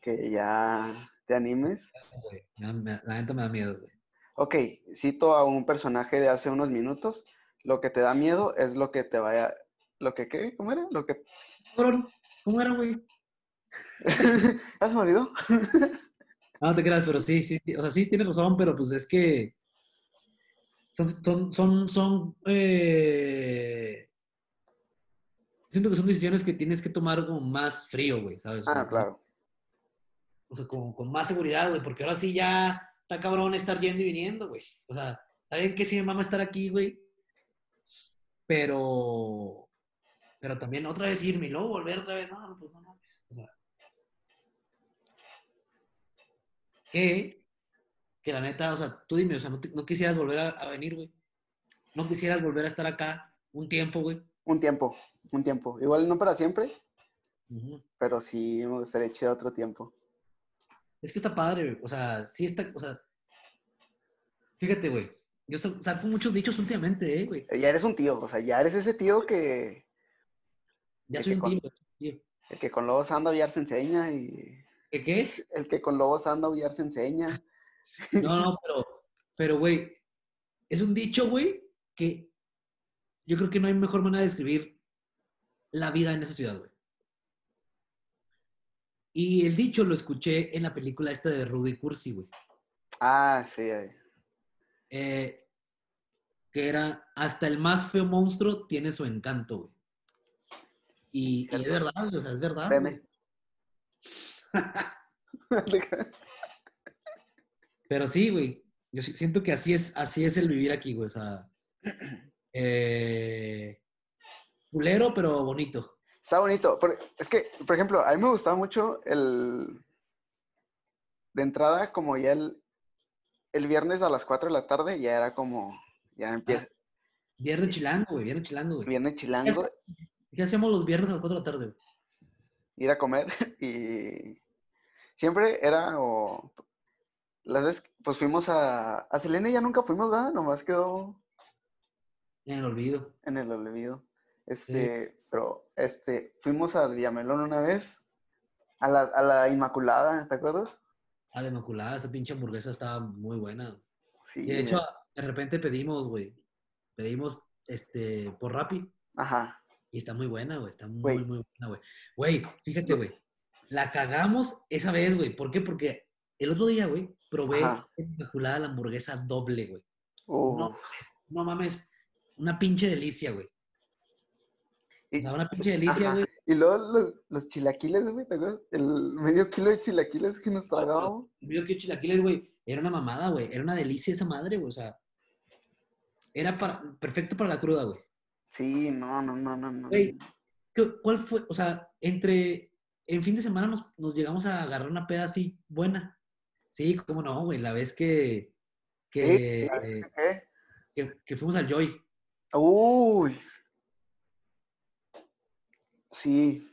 que ya te animes. la neta me da miedo, güey. Ok, cito a un personaje de hace unos minutos. Lo que te da miedo es lo que te vaya, lo que qué, ¿cómo era? Lo que ¿cómo era, güey? ¿Ya se me olvidó? No, te creas, pero sí, sí, o sea, sí tienes razón, pero pues es que son, son, son, son, eh, siento que son decisiones que tienes que tomar como más frío, güey, ¿sabes? Ah, claro. O sea, con, con más seguridad, güey, porque ahora sí ya está cabrón estar yendo y viniendo, güey. O sea, está bien que sí me mama estar aquí, güey, pero, pero también otra vez irme y luego volver otra vez, no, pues no mames. O sea, que, que la neta, o sea, tú dime, o sea, no, te- no quisieras volver a, a venir, güey. No quisieras volver a estar acá un tiempo, güey. Un tiempo, un tiempo. Igual no para siempre, pero sí me gustaría echar otro tiempo. Es que está padre, güey. O sea, sí está, o sea, fíjate, güey. Yo sa- saco muchos dichos últimamente, eh, güey. Ya eres un tío, o sea, ya eres ese tío que, Ya ¿De soy un con- tío, el que con lobos anda a se enseña y ¿Qué qué? el que con lobos anda a se enseña. No, no, pero, pero, güey, es un dicho, güey, que yo creo que no hay mejor manera de describir la vida en esa ciudad, güey. Y el dicho lo escuché en la película esta de Rudy Cursi, güey. Ah, sí. eh. Que era, hasta el más feo monstruo tiene su encanto, güey. Y, y es verdad, güey, o sea, es verdad. Güey. Pero sí, güey. Yo siento que así es, así es el vivir aquí, güey. O sea, eh, culero, pero bonito. Está bonito. es que, por ejemplo, a mí me gustaba mucho el... De entrada, como ya el, el viernes a las 4 de la tarde, ya era como... Ya empieza. Viernes chilango, güey. Viernes chilango, güey. Viernes chilango, ¿Qué hacemos los viernes a las 4 de la tarde, güey? ir a comer y... Siempre era o... Las veces, pues fuimos a... A Selene ya nunca fuimos, ¿verdad? Nomás quedó En el olvido. en el olvido. Este, pero, este, fuimos al Villamelón una vez, a la, a la Inmaculada, ¿te acuerdas? A la Inmaculada, esa pinche hamburguesa estaba muy buena. Sí. Y de hecho, de repente pedimos, güey. Pedimos este, por Rappi. Ajá. Y está muy buena, güey. Está muy, Güey. muy buena, güey. Güey, fíjate, güey. La cagamos esa vez, güey. ¿Por qué? Porque el otro día, güey, probé Ajá. Inmaculada la hamburguesa doble, güey. Uh, No mames, no mames. Una pinche delicia, güey. Una pinche delicia, güey. y luego los, los chilaquiles, güey, ¿te acuerdas? El medio kilo de chilaquiles que nos tragábamos. Vio que chilaquiles, güey, era una mamada, güey. Era una delicia esa madre, güey. O sea, era para, perfecto para la cruda, güey. Sí, no, no, no, no, no. Güey. ¿Qué- ¿Cuál fue? O sea, entre. En fin de semana nos, nos llegamos a agarrar una peda así buena. Sí, cómo no, güey. La vez que. Que, Sí, eh, ¿qué? que, que fuimos al Joy. Uy. Sí.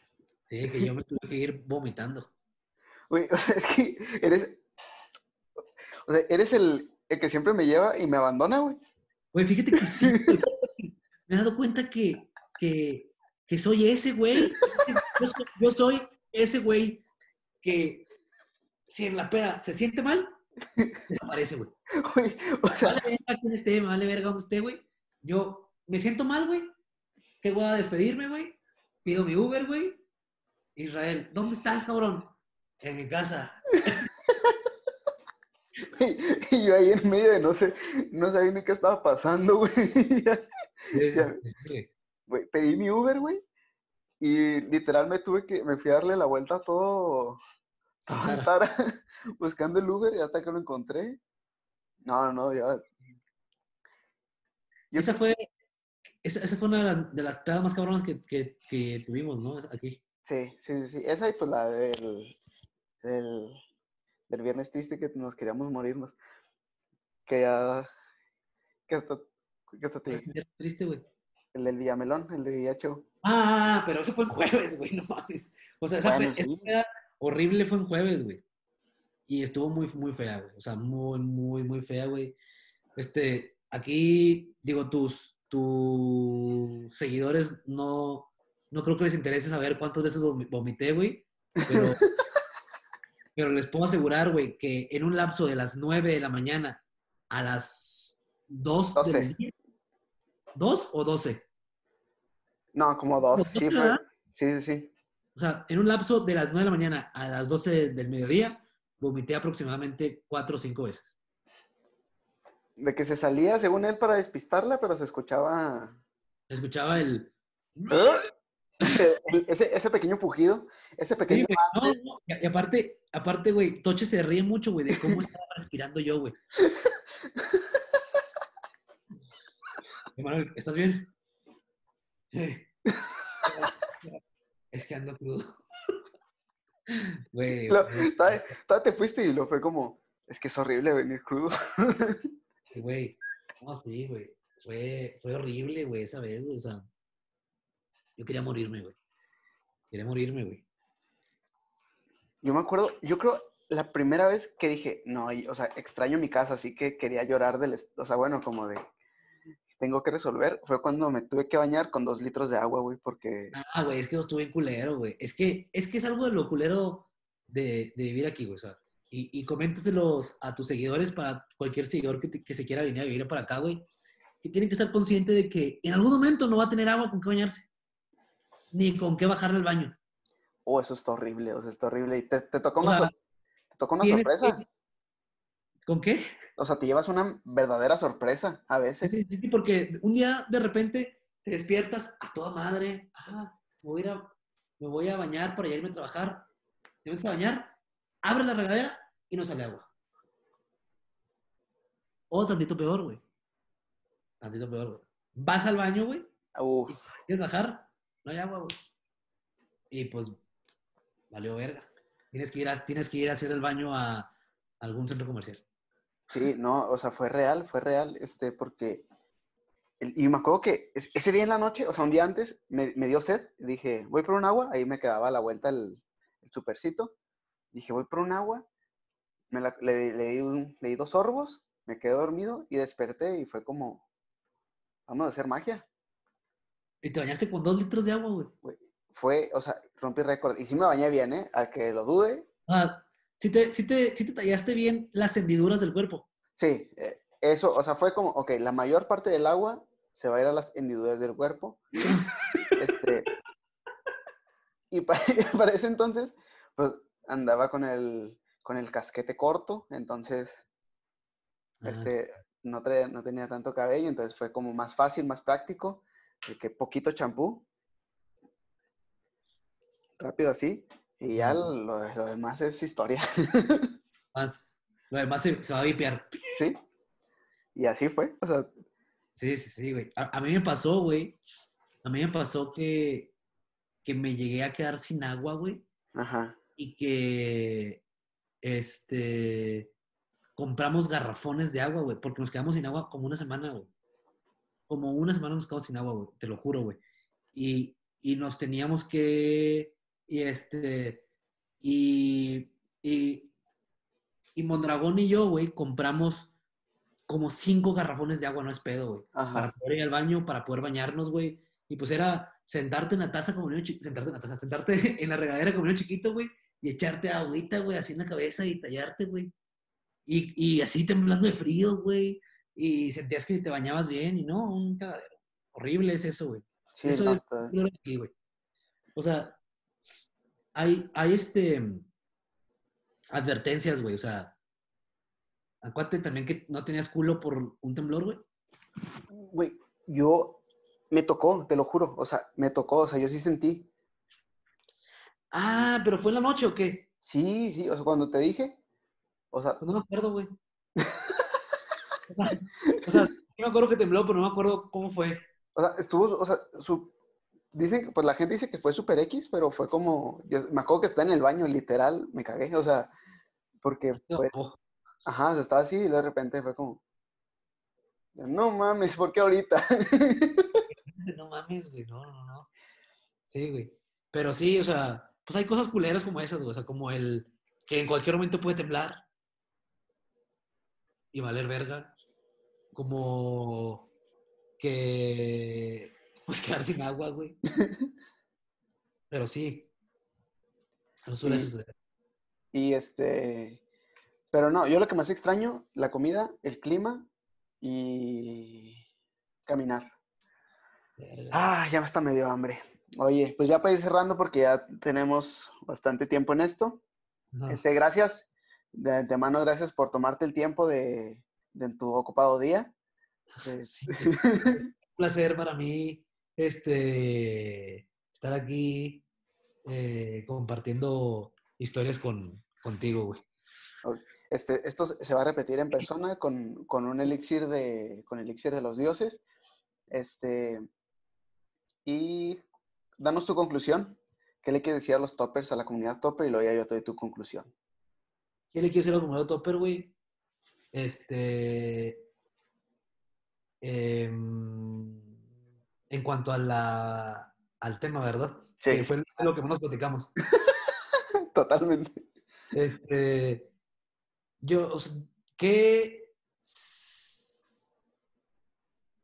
Sí, que yo me tuve que ir vomitando. Güey, o sea, es que eres. O sea, eres el, el que siempre me lleva y me abandona, güey. Güey, fíjate que sí. güey. Me he dado cuenta que, que, que soy ese güey. Yo soy, yo soy ese güey que si en la peda se siente mal, desaparece, güey. Güey, o sea, Vale verga quién esté, me vale verga donde esté, güey. Yo me siento mal, güey. ¿Qué voy a despedirme, güey? Pido mi Uber, güey. Israel, ¿dónde estás, cabrón? En mi casa. y yo ahí en medio de no sé, no sabía ni qué estaba pasando, güey. Ya, Ya. güey, pedí mi Uber, güey. Y literal me tuve que, me fui a darle la vuelta a todo, todo Tara. Buscando el Uber y hasta que lo encontré. No, no, no, ya. Yo- Esa fue, esa, esa fue una de las, de las pedas más cabronas que, que, que tuvimos, ¿no? Aquí. Sí, sí, sí. Esa y pues la del, del, del viernes triste que nos queríamos morirnos. Que ya, que hasta, que hasta te, Triste, güey. el del Villamelón, el de Yacho. Ah, pero eso fue en jueves, güey, no mames. O sea, esa, Bueno, esa peda horrible fue en jueves, güey. Y estuvo muy, muy fea, güey. O sea, muy, muy, muy fea, güey. Este, aquí, digo, tus, tus seguidores no, no creo que les interese saber cuántas veces vomi- vomité, güey. Pero, pero les puedo asegurar, güey, que en un lapso de las 9 de la mañana a las 2 12. del día. ¿2 o 12? No, como dos. Como Sí, dos, fue. Sí, sí, sí. O sea, en un lapso de las 9 de la mañana a las 12 del mediodía, vomité aproximadamente 4 o 5 veces. De que se salía, según él, para despistarla, pero se escuchaba Se escuchaba el... el- ese, ese pequeño pujido, ese Sí, pequeño... güey, no, no, Y aparte, aparte, güey, Toche se ríe mucho, güey, de cómo estaba respirando yo, güey. ¿estás bien? Sí. Es que ando crudo. Güey, Lo- güey. todavía- todavía te fuiste y lo fue como, Es que es horrible venir crudo. Güey, no, sí, güey. Fue, fue horrible, güey, esa vez, güey. O sea, yo quería morirme, güey. Quería morirme, güey. Yo me acuerdo, yo creo la primera vez que dije, no, o sea, extraño mi casa, así que quería llorar del, o sea, bueno, como de, tengo que resolver, fue cuando me tuve que bañar con dos litros de agua, güey, porque, Ah, güey, es que yo estuve en culero, güey. Es que, es que es algo de lo culero de, de vivir aquí, güey. O sea, y, y coméntaselos a tus seguidores, para cualquier seguidor que, te- que se quiera venir a vivir para acá, güey. Que tienen que estar consciente de que en algún momento no va a tener agua con qué bañarse. Ni con qué bajarle al baño. oh, eso está horrible, o sea, está horrible, y te, te tocó una, sor- te tocó una sorpresa, que- ¿Con qué? o sea, te llevas una verdadera sorpresa a veces, sí, sí, porque un día de repente te despiertas a toda madre. Ah, me voy a, ir a- me voy a bañar para irme a trabajar. Te metes a bañar, abres la regadera y no sale agua. O tantito peor, güey. Tantito peor, güey. Vas al baño, güey, quieres bajar, no hay agua, güey. Y pues, valió verga. Tienes que ir a, tienes que ir a hacer el baño a algún centro comercial. sí, no, o sea, fue real, fue real, este, porque, el- y me acuerdo que es- ese día en la noche, o sea, un día antes, me, me dio sed, dije, voy por un agua, ahí me quedaba a la vuelta el, el supercito, dije, voy por un agua, me la- le, le di un- le di dos sorbos, me quedé dormido y desperté y fue como, vamos a hacer magia. Y te bañaste con dos litros de agua, güey. Fue, o sea, rompí récord. Y sí me bañé bien, ¿eh? Al que lo dude, Ah, sí te, sí te, sí te tallaste bien las hendiduras del cuerpo. sí. eh, eso, o sea, fue como, ok, la mayor parte del agua se va a ir a las hendiduras del cuerpo. este, y pa- para, ese entonces, pues andaba con el, con el casquete corto, entonces, Ah, este, no, traía- no tenía tanto cabello, entonces fue como más fácil, más práctico, de que poquito champú, rápido así, y ya lo, lo demás es historia, más, lo demás se, se va a vipear. ¿sí? Y así fue, o sea, Sí, sí, sí, güey. A, a mí me pasó, güey. A mí me pasó que, que me llegué a quedar sin agua, güey. ajá, Y que, este, compramos garrafones de agua, güey. Porque nos quedamos sin agua como una semana, güey. Como una semana nos quedamos sin agua, güey. Te lo juro, güey. Y, y nos teníamos que, y este, y, y, y Mondragón y yo, güey, compramos como cinco garrafones de agua, no es pedo, güey. Para poder ir al baño, para poder bañarnos, güey. Y pues era sentarte en la taza como niño chiquito, sentarte en la taza, sentarte en la regadera como niño chiquito, güey, y echarte agüita, güey, así en la cabeza y tallarte, güey. Y, y así temblando de frío, güey. Y sentías que te bañabas bien y no, un cagadero. Horrible es eso, güey. sí, Eso no, es aquí, güey. O sea, hay, hay este advertencias, güey. O sea, acuérdate también que no tenías culo por un temblor, güey. Güey, yo me tocó, te lo juro, o sea, me tocó, o sea, yo sí sentí. Ah, pero fue en la noche o qué? Sí, sí, o sea, cuando te dije, o sea, Pues no me acuerdo, güey. o sea, sí me acuerdo que tembló, pero no me acuerdo cómo fue. o sea, estuvo, o sea, su, dicen, pues la gente dice que fue super X, pero fue como, yo me acuerdo que está en el baño, literal, me cagué, o sea, porque fue, Oh, ajá, o sea, estaba así y de repente fue como, no mames, ¿por qué ahorita? no mames, güey. No, no, no. Sí, güey. Pero sí, o sea, pues hay cosas culeras como esas, güey. O sea, como el que en cualquier momento puede temblar y valer verga. Como que pues quedar sin agua, güey. Pero sí. Eso suele Sí. suceder. Y este, pero no, yo lo que más extraño, la comida, el clima y caminar. Verga. Ah, ya me está medio hambre. Oye, pues ya para ir cerrando porque ya tenemos bastante tiempo en esto. No. Este, gracias, de antemano gracias por tomarte el tiempo de, de tu ocupado día. Sí, un placer para mí este, estar aquí eh, compartiendo historias con, contigo, güey. Este, esto se va a repetir en persona con, con un elixir de, con elixir de los dioses. Este, y danos tu conclusión. ¿Qué le quieres decir a los toppers, a la comunidad topper? Y luego ya yo te doy tu conclusión. ¿Qué le quiero decir a la comunidad topper, güey? Este. em, en cuanto a la, al tema, ¿verdad? Sí. Que fue lo que más platicamos. Totalmente. Este. Yo, o sea, que.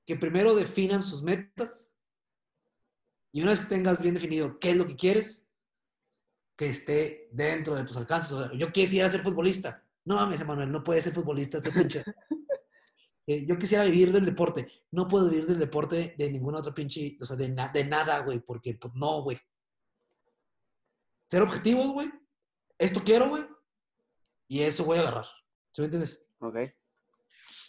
Que primero definan sus metas. Y una vez que tengas bien definido qué es lo que quieres, que esté dentro de tus alcances. O sea, yo quisiera ser futbolista. No mames, Emanuel, no puedes ser futbolista, este pinche. Eh, yo quisiera vivir del deporte. No puedo vivir del deporte de ninguna otra pinche, o sea, de, na- de nada, güey, porque pues no, güey. Ser objetivos, güey. Esto quiero, güey. Y eso voy a agarrar. ¿Sí me entiendes? Ok.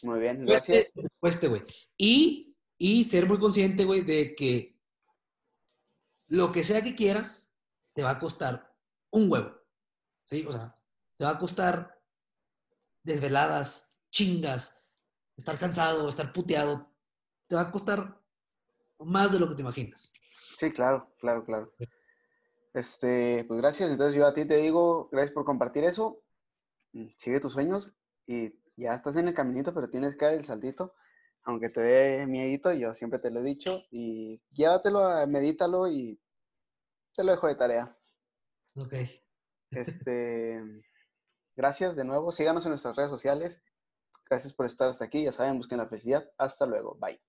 Muy bien, gracias. cueste, güey. Y, y ser muy consciente, güey, de que lo que sea que quieras, te va a costar un huevo. ¿Sí? O sea, te va a costar desveladas, chingas, estar cansado, estar puteado. Te va a costar más de lo que te imaginas. Sí, claro, claro, claro. Este, pues gracias. Entonces yo a ti te digo, gracias por compartir eso. Mm, Sigue tus sueños y ya estás en el caminito, pero tienes que dar el saltito. Aunque te dé miedito, yo siempre te lo he dicho. Y llévatelo, a- medítalo y te lo dejo de tarea. Ok. Este, gracias de nuevo. Síganos en nuestras redes sociales. Gracias por estar hasta aquí. Ya saben, busquen la felicidad. Hasta luego. Bye.